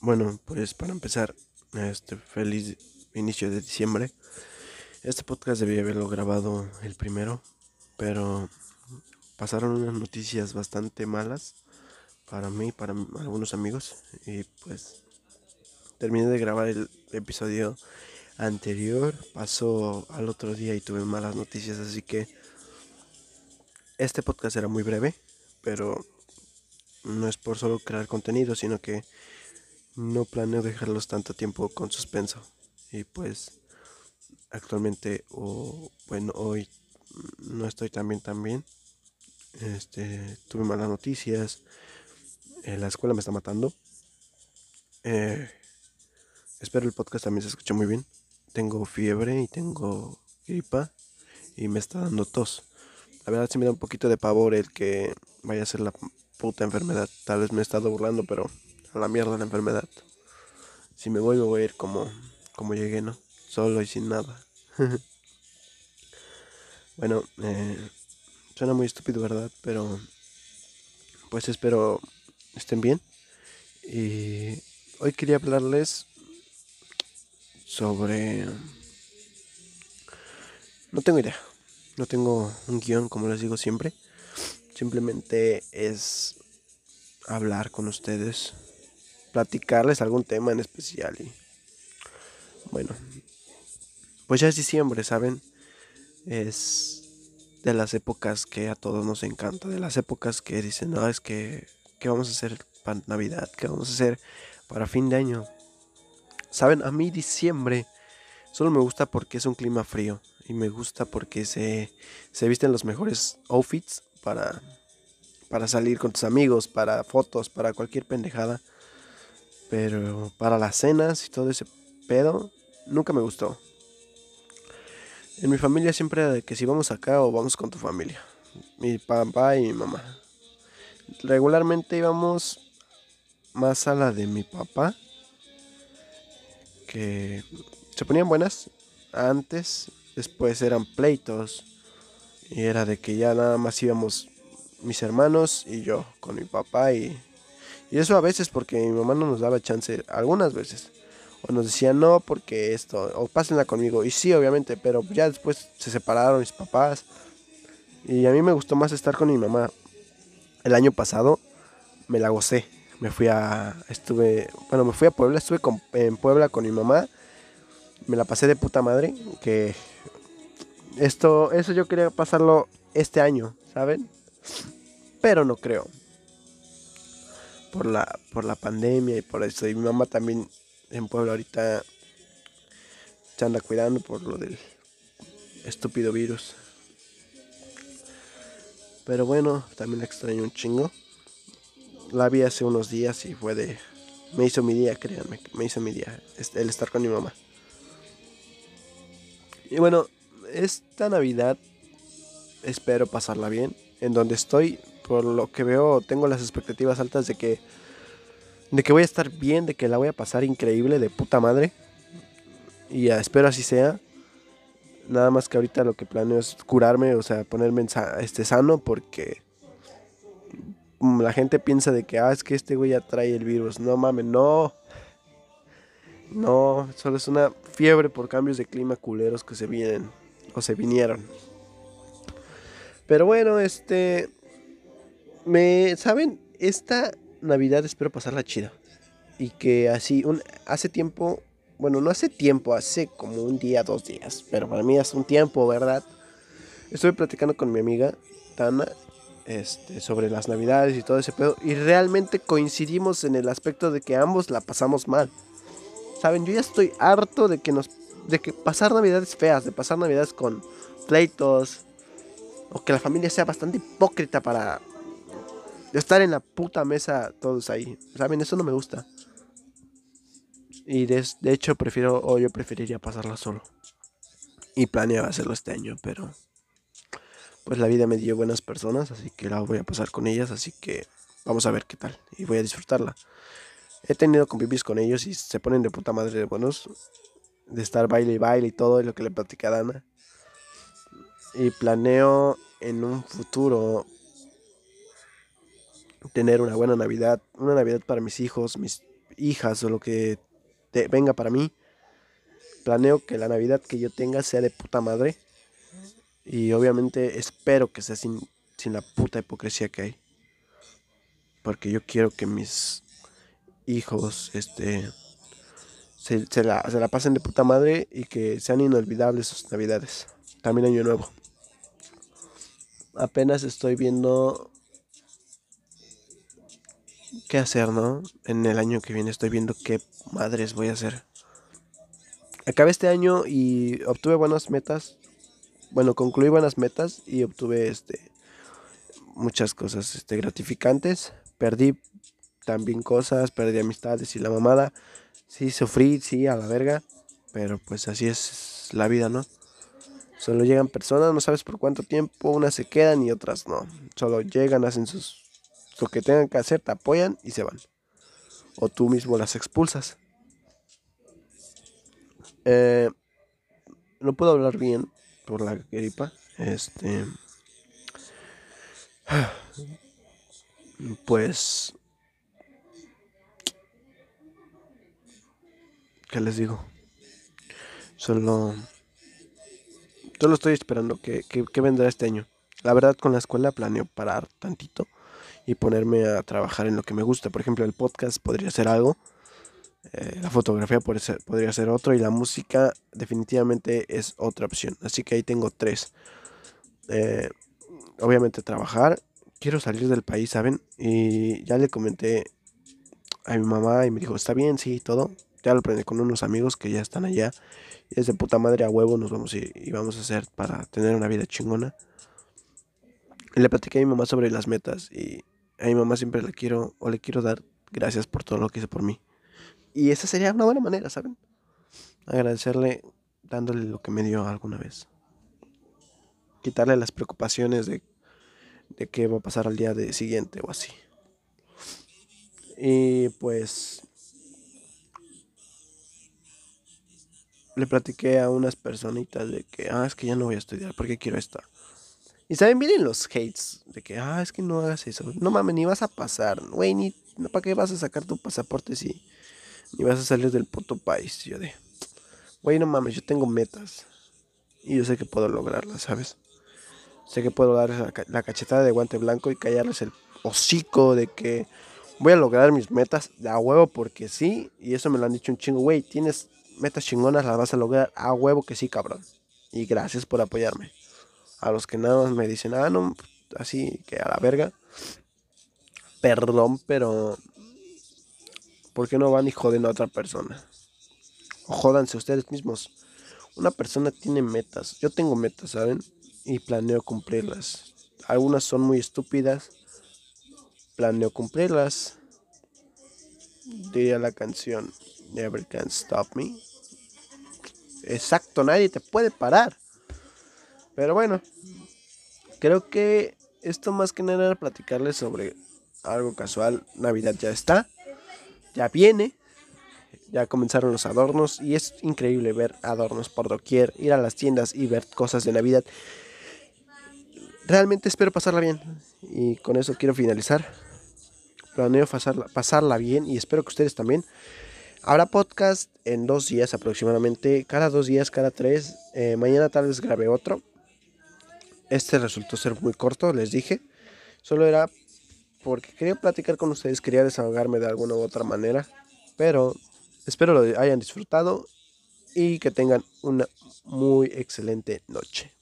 Bueno, pues para empezar, este feliz inicio de diciembre. Este podcast debía haberlo grabado el primero, pero pasaron unas noticias bastante malas para mí, para algunos amigos, y pues terminé de grabar el episodio anterior, pasó al otro día y tuve malas noticias, así que este podcast era muy breve, pero no es por solo crear contenido, sino que no planeo dejarlos tanto tiempo con suspenso. Y pues actualmente, o bueno, hoy no estoy tan bien tan bien. Este, tuve malas noticias. Eh, la escuela me está matando. Eh, espero el podcast también se escuche muy bien. Tengo fiebre y tengo gripa y me está dando tos. La verdad sí me da un poquito de pavor el que vaya a ser la puta enfermedad. Tal vez me he estado burlando, pero la mierda la enfermedad. Si me voy, me voy a ir como, como llegué, ¿no? Solo y sin nada. bueno, eh, suena muy estúpido, ¿verdad? Pero pues espero estén bien. Y hoy quería hablarles sobre... No tengo idea. No tengo un guion, como les digo siempre. Simplemente es hablar con ustedes platicarles algún tema en especial. Y bueno, pues ya es diciembre, ¿saben? Es de las épocas que a todos nos encanta, de las épocas que dicen, no, es que, ¿qué vamos a hacer para Navidad? ¿Qué vamos a hacer para fin de año? ¿Saben? A mí diciembre solo me gusta porque es un clima frío y me gusta porque se, se visten los mejores outfits para, para salir con tus amigos, para fotos, para cualquier pendejada. Pero para las cenas y todo ese pedo, nunca me gustó. En mi familia siempre era de que si vamos acá o vamos con tu familia. Mi papá y mi mamá. Regularmente íbamos más a la de mi papá. Que se ponían buenas antes. Después eran pleitos. Y era de que ya nada más íbamos mis hermanos y yo con mi papá y y eso a veces porque mi mamá no nos daba chance, algunas veces. O nos decía no porque esto, o pásenla conmigo. Y sí, obviamente, pero ya después se separaron mis papás. Y a mí me gustó más estar con mi mamá. El año pasado me la gocé. Me fui a, estuve, bueno, me fui a Puebla, estuve en Puebla con mi mamá. Me la pasé de puta madre. Que esto, eso yo quería pasarlo este año, ¿saben? Pero no creo por la, por la pandemia y por eso. Y mi mamá también en Puebla ahorita se anda cuidando por lo del estúpido virus. Pero bueno, también extraño un chingo. La vi hace unos días y fue de... Me hizo mi día, créanme, me hizo mi día el estar con mi mamá. Y bueno, esta Navidad espero pasarla bien. En donde estoy por lo que veo, tengo las expectativas altas de que, de que voy a estar bien, de que la voy a pasar increíble, de puta madre. Y espero así sea. Nada más que ahorita lo que planeo es curarme, o sea, ponerme este sano porque la gente piensa de que, ah, es que este güey ya trae el virus. No mames, no. No, solo es una fiebre por cambios de clima culeros que se vienen o se vinieron. Pero bueno, este me, ¿saben? Esta Navidad espero pasarla chida. Y que así, un, hace tiempo, bueno, no hace tiempo, hace como un día, dos días, pero para mí hace un tiempo, ¿verdad? Estuve platicando con mi amiga Tana este, sobre las Navidades y todo ese pedo. Y realmente coincidimos en el aspecto de que ambos la pasamos mal. Saben, yo ya estoy harto de que nos. de que pasar Navidades feas, de pasar Navidades con pleitos. O que la familia sea bastante hipócrita para de estar en la puta mesa todos ahí. ¿Saben? Eso no me gusta. Y de, hecho prefiero, o yo preferiría pasarla solo. Y planeaba hacerlo este año, pero pues la vida me dio buenas personas, así que la voy a pasar con ellas, así que vamos a ver qué tal. Y voy a disfrutarla. He tenido convivir con ellos y se ponen de puta madre de buenos. De estar baile y baile y todo, lo que le platica Dana. Y planeo en un futuro tener una buena Navidad, una Navidad para mis hijos, mis hijas o lo que te venga para mí. Planeo que la Navidad que yo tenga sea de puta madre. Y obviamente espero que sea sin, sin la puta hipocresía que hay. Porque yo quiero que mis hijos este, se, se, la, se la pasen de puta madre y que sean inolvidables sus navidades. También año nuevo. Apenas estoy viendo hacer, ¿no? En el año que viene estoy viendo qué madres voy a hacer. Acabé este año y obtuve buenas metas. Bueno, concluí buenas metas y obtuve este muchas cosas este, gratificantes. Perdí también cosas, perdí amistades y la mamada. Sí, sufrí, sí, a la verga. Pero pues así es la vida, ¿no? Solo llegan personas, no sabes por cuánto tiempo, unas se quedan y otras no. Solo llegan, hacen sus lo que tengan que hacer, te apoyan y se van. O tú mismo las expulsas. Eh, no puedo hablar bien por la gripa. Este. Pues. ¿Qué les digo? Solo. Solo estoy esperando que, que vendrá este año. La verdad, con la escuela planeo parar tantito y ponerme a trabajar en lo que me gusta. Por ejemplo, el podcast podría ser algo, eh, la fotografía podría ser, otro y la música definitivamente es otra opción. Así que ahí tengo tres. Eh, obviamente trabajar. Quiero salir del país, ¿saben? Y ya le comenté a mi mamá y me dijo, está bien, sí, todo. Ya lo aprendí con unos amigos que ya están allá. Y es puta madre a huevo nos vamos y, y vamos a hacer para tener una vida chingona. Y le platiqué a mi mamá sobre las metas y a mi mamá siempre le quiero o le quiero dar gracias por todo lo que hizo por mí. Y esa sería una buena manera, ¿saben? Agradecerle dándole lo que me dio alguna vez. Quitarle las preocupaciones de, de qué va a pasar al día de siguiente o así. Y pues le platiqué a unas personitas de que, ah, es que ya no voy a estudiar porque quiero estar. Y saben, miren los hates de que, ah, es que no hagas eso. No mames, ni vas a pasar. Güey, ni, ¿para qué vas a sacar tu pasaporte si ni vas a salir del puto país? Yo güey, no mames, yo tengo metas. Y yo sé que puedo lograrlas, ¿sabes? Sé que puedo dar la cachetada de guante blanco y callarles el hocico de que voy a lograr mis metas a huevo porque sí. Y eso me lo han dicho un chingo, güey, tienes metas chingonas, las vas a lograr a huevo que sí, cabrón. Y gracias por apoyarme a los que nada más me dicen, ah, no, así que a la verga. Perdón, pero ¿por qué no van y joden a otra persona? O jódanse ustedes mismos. Una persona tiene metas. Yo tengo metas, ¿saben? Y planeo cumplirlas. Algunas son muy estúpidas. Planeo cumplirlas. Diría la canción Never Can Stop Me. Exacto, nadie te puede parar. Pero bueno, creo que esto más que nada era platicarles sobre algo casual. Navidad ya está, ya viene, ya comenzaron los adornos y es increíble ver adornos por doquier, ir a las tiendas y ver cosas de Navidad. Realmente espero pasarla bien y con eso quiero finalizar. Planeo pasarla, pasarla bien y espero que ustedes también. Habrá podcast en dos días aproximadamente, cada dos días, cada tres. Eh, mañana tal vez grabe otro. Este resultó ser muy corto, les dije. Solo era porque quería platicar con ustedes, quería desahogarme de alguna u otra manera. Pero espero lo hayan disfrutado y que tengan una muy excelente noche.